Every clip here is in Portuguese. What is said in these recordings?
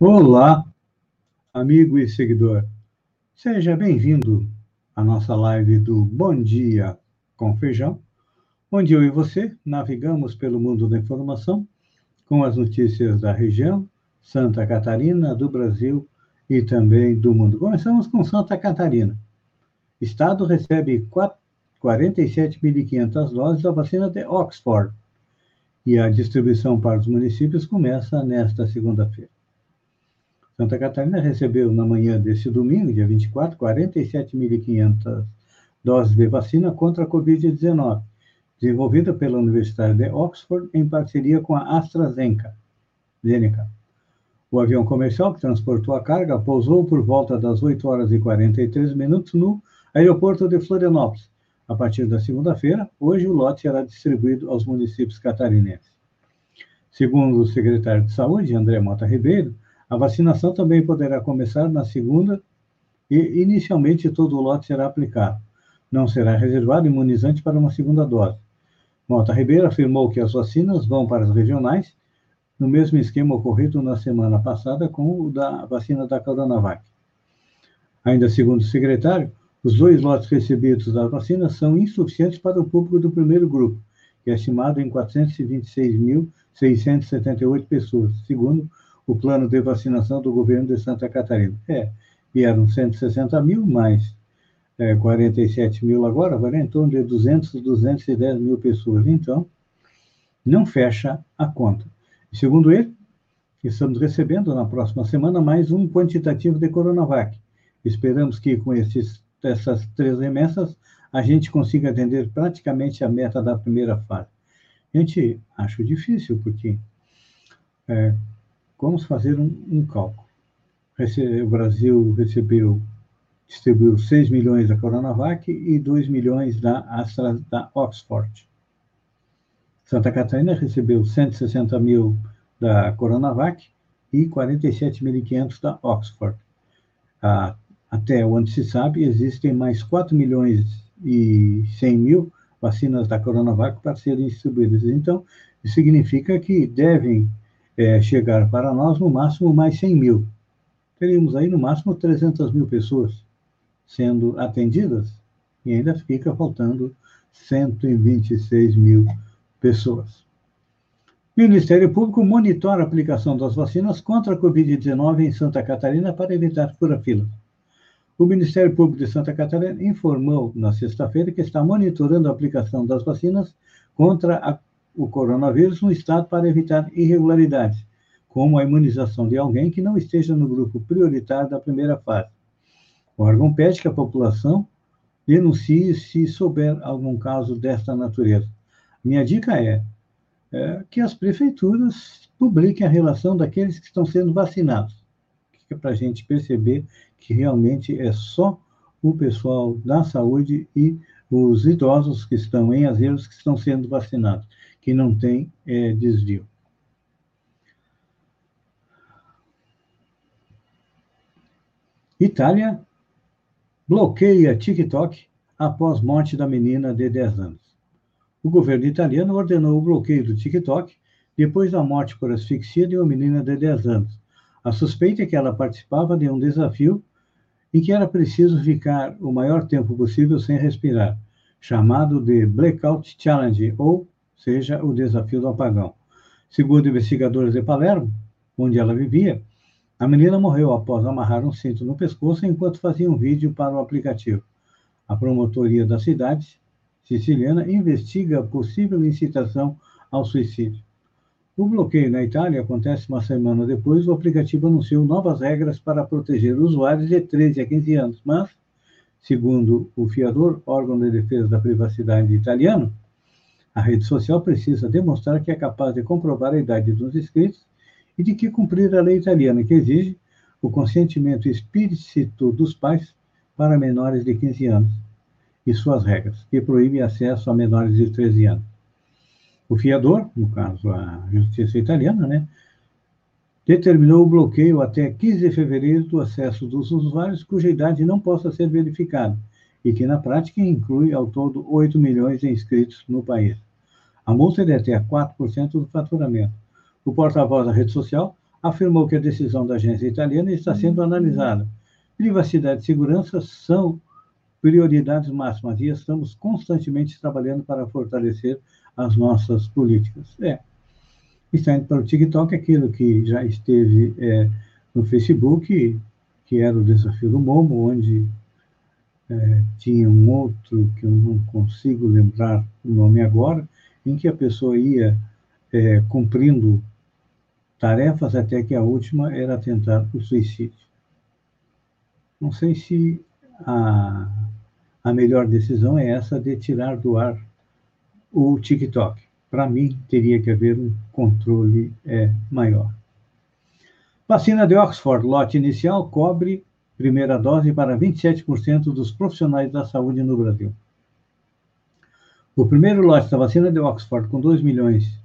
Olá, amigo e seguidor. Seja bem-vindo à nossa live do Bom Dia com Feijão, onde eu e você navegamos pelo mundo da informação com as notícias da região, Santa Catarina, do Brasil e também do mundo. Começamos com Santa Catarina. Estado recebe 47.500 doses da vacina de Oxford e a distribuição para os municípios começa nesta segunda-feira. Santa Catarina recebeu na manhã deste domingo, dia 24, 47.500 doses de vacina contra a Covid-19, desenvolvida pela Universidade de Oxford em parceria com a AstraZeneca. O avião comercial que transportou a carga pousou por volta das 8 horas e 43 minutos no aeroporto de Florianópolis. A partir da segunda-feira, hoje o lote será distribuído aos municípios catarinenses. Segundo o secretário de Saúde, André Mota Ribeiro, a vacinação também poderá começar na segunda e, inicialmente, todo o lote será aplicado. Não será reservado imunizante para uma segunda dose. Mota Ribeiro afirmou que as vacinas vão para as regionais, no mesmo esquema ocorrido na semana passada com o da vacina da Coronavac. Ainda segundo o secretário, os dois lotes recebidos da vacina são insuficientes para o público do primeiro grupo, que é estimado em 426.678 pessoas, segundo o plano de vacinação do governo de Santa Catarina. É, vieram 160 mil, mais é, 47 mil agora, agora é em torno de 200, 210 mil pessoas. Então, não fecha a conta. Segundo ele, estamos recebendo na próxima semana mais um quantitativo de Coronavac. Esperamos que com esses, essas três remessas a gente consiga atender praticamente a meta da primeira fase. Gente acho difícil, porque é, Vamos fazer um, um cálculo. o Brasil recebeu, distribuiu 6 milhões da Coronavac e 2 milhões da Astra, da Oxford. Santa Catarina recebeu 160 mil da Coronavac e 47.500 da Oxford. Ah, até onde se sabe, existem mais 4 milhões e 100 mil vacinas da Coronavac para serem distribuídas. Então, isso significa que devem é, chegar para nós no máximo mais 100 mil. Teríamos aí no máximo 300 mil pessoas sendo atendidas e ainda fica faltando 126 mil pessoas. O Ministério Público monitora a aplicação das vacinas contra a Covid-19 em Santa Catarina para evitar fura-fila. O Ministério Público de Santa Catarina informou na sexta-feira que está monitorando a aplicação das vacinas contra a o coronavírus no estado para evitar irregularidades, como a imunização de alguém que não esteja no grupo prioritário da primeira fase. O órgão pede que a população denuncie se souber algum caso desta natureza. Minha dica é, é que as prefeituras publiquem a relação daqueles que estão sendo vacinados, que é para a gente perceber que realmente é só o pessoal da saúde e os idosos que estão em asilos que estão sendo vacinados que não tem é, desvio. Itália bloqueia TikTok após morte da menina de 10 anos. O governo italiano ordenou o bloqueio do TikTok depois da morte por asfixia de uma menina de 10 anos. A suspeita é que ela participava de um desafio em que era preciso ficar o maior tempo possível sem respirar, chamado de Blackout Challenge ou seja o desafio do apagão. Segundo investigadores de Palermo, onde ela vivia, a menina morreu após amarrar um cinto no pescoço enquanto fazia um vídeo para o aplicativo. A promotoria da cidade siciliana investiga a possível incitação ao suicídio. O bloqueio na Itália acontece uma semana depois. O aplicativo anunciou novas regras para proteger usuários de 13 a 15 anos, mas, segundo o fiador, órgão de defesa da privacidade italiano, a rede social precisa demonstrar que é capaz de comprovar a idade dos inscritos e de que cumprir a lei italiana, que exige o consentimento explícito dos pais para menores de 15 anos e suas regras, que proíbe acesso a menores de 13 anos. O fiador, no caso a justiça italiana, né, determinou o bloqueio até 15 de fevereiro do acesso dos usuários cuja idade não possa ser verificada e que, na prática, inclui ao todo 8 milhões de inscritos no país. A multa de até 4% do faturamento. O porta-voz da rede social afirmou que a decisão da agência italiana está sendo analisada. Privacidade e segurança são prioridades máximas e estamos constantemente trabalhando para fortalecer as nossas políticas. É, está indo para o TikTok aquilo que já esteve é, no Facebook, que era o desafio do Momo, onde é, tinha um outro que eu não consigo lembrar o nome agora, em que a pessoa ia é, cumprindo tarefas até que a última era tentar o suicídio. Não sei se a, a melhor decisão é essa de tirar do ar o TikTok. Para mim, teria que haver um controle é, maior. Vacina de Oxford, lote inicial, cobre primeira dose para 27% dos profissionais da saúde no Brasil. O primeiro lote da vacina de Oxford, com 2 milhões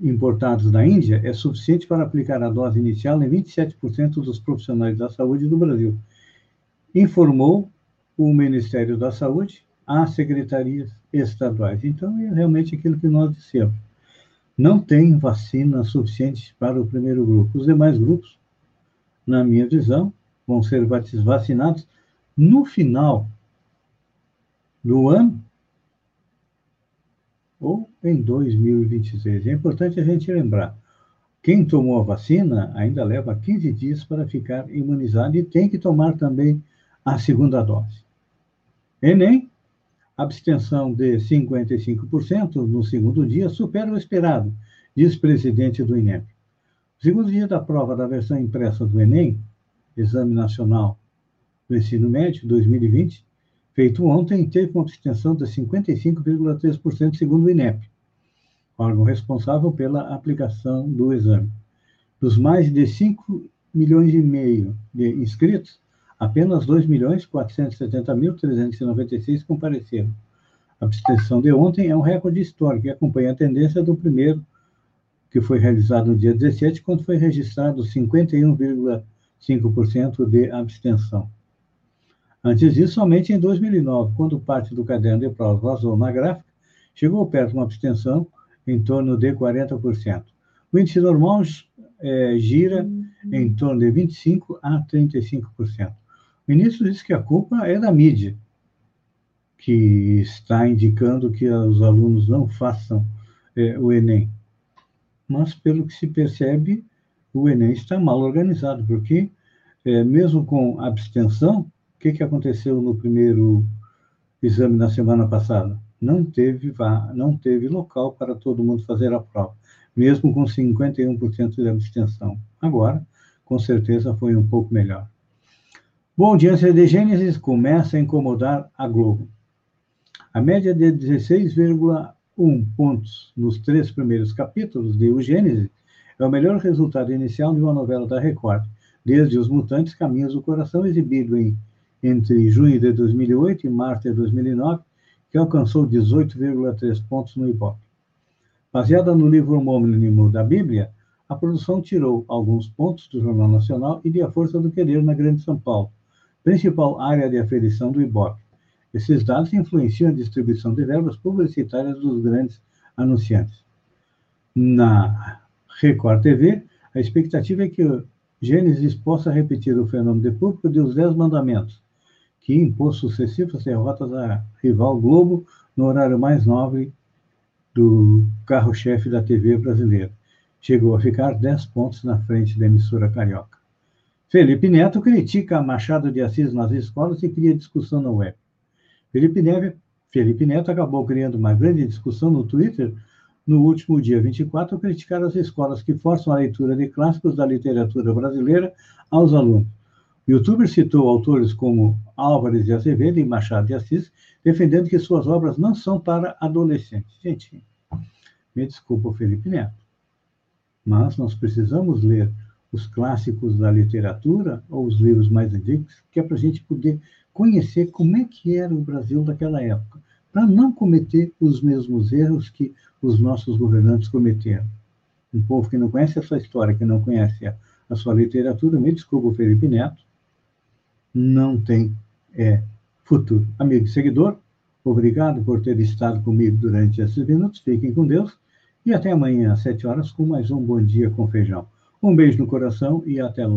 importados da Índia, é suficiente para aplicar a dose inicial em 27% dos profissionais da saúde do Brasil, informou o Ministério da Saúde às secretarias estaduais. Então, é realmente aquilo que nós dissemos. Não tem vacina suficiente para o primeiro grupo. Os demais grupos, na minha visão, vão ser vacinados no final do ano ou em 2026. É importante a gente lembrar. Quem tomou a vacina ainda leva 15 dias para ficar imunizado e tem que tomar também a segunda dose. Enem, abstenção de 55% no segundo dia supera o esperado, diz presidente do INEP. Segundo dia da prova da versão impressa do Enem, Exame Nacional do Ensino Médio 2020, feito ontem, teve uma abstenção de 55,3%, segundo o INEP, órgão responsável pela aplicação do exame. Dos mais de 5 milhões e meio de inscritos, apenas 2 milhões 470.396 compareceram. A abstenção de ontem é um recorde histórico e acompanha a tendência do primeiro, que foi realizado no dia 17, quando foi registrado 51,5% de abstenção. Antes disso, somente em 2009, quando parte do caderno de provas vazou na gráfica, chegou perto de uma abstenção em torno de 40%. O índice normal é, gira em torno de 25% a 35%. O ministro disse que a culpa é da mídia, que está indicando que os alunos não façam é, o Enem. Mas, pelo que se percebe, o Enem está mal organizado, porque, é, mesmo com abstenção, o que, que aconteceu no primeiro exame na semana passada? Não teve, não teve local para todo mundo fazer a prova, mesmo com 51% de abstenção. Agora, com certeza, foi um pouco melhor. Bom, audiência de Gênesis começa a incomodar a Globo. A média de 16,1 pontos nos três primeiros capítulos de O Gênesis é o melhor resultado inicial de uma novela da Record, desde Os Mutantes Caminhos do Coração, exibido em entre junho de 2008 e março de 2009, que alcançou 18,3 pontos no Ibope. Baseada no livro homônimo da Bíblia, a produção tirou alguns pontos do Jornal Nacional e de A Força do Querer na Grande São Paulo, principal área de aferição do Ibope. Esses dados influenciam a distribuição de verbas publicitárias dos grandes anunciantes. Na Record TV, a expectativa é que Gênesis possa repetir o fenômeno de público dos Dez Mandamentos, que impôs sucessivas derrotas à rival Globo no horário mais nobre do carro-chefe da TV brasileira. Chegou a ficar 10 pontos na frente da emissora carioca. Felipe Neto critica Machado de Assis nas escolas e cria discussão na web. Felipe, Neve, Felipe Neto acabou criando uma grande discussão no Twitter no último dia 24 ao criticar as escolas que forçam a leitura de clássicos da literatura brasileira aos alunos. Youtuber citou autores como Álvares de Azevedo e Machado de Assis, defendendo que suas obras não são para adolescentes. Gente, me desculpa, Felipe Neto, mas nós precisamos ler os clássicos da literatura ou os livros mais antigos, que é para a gente poder conhecer como é que era o Brasil daquela época, para não cometer os mesmos erros que os nossos governantes cometeram. Um povo que não conhece a sua história, que não conhece a, a sua literatura, me desculpa, Felipe Neto, não tem é, futuro. Amigo e seguidor, obrigado por ter estado comigo durante esses minutos. Fiquem com Deus e até amanhã às sete horas com mais um Bom Dia com Feijão. Um beijo no coração e até lá.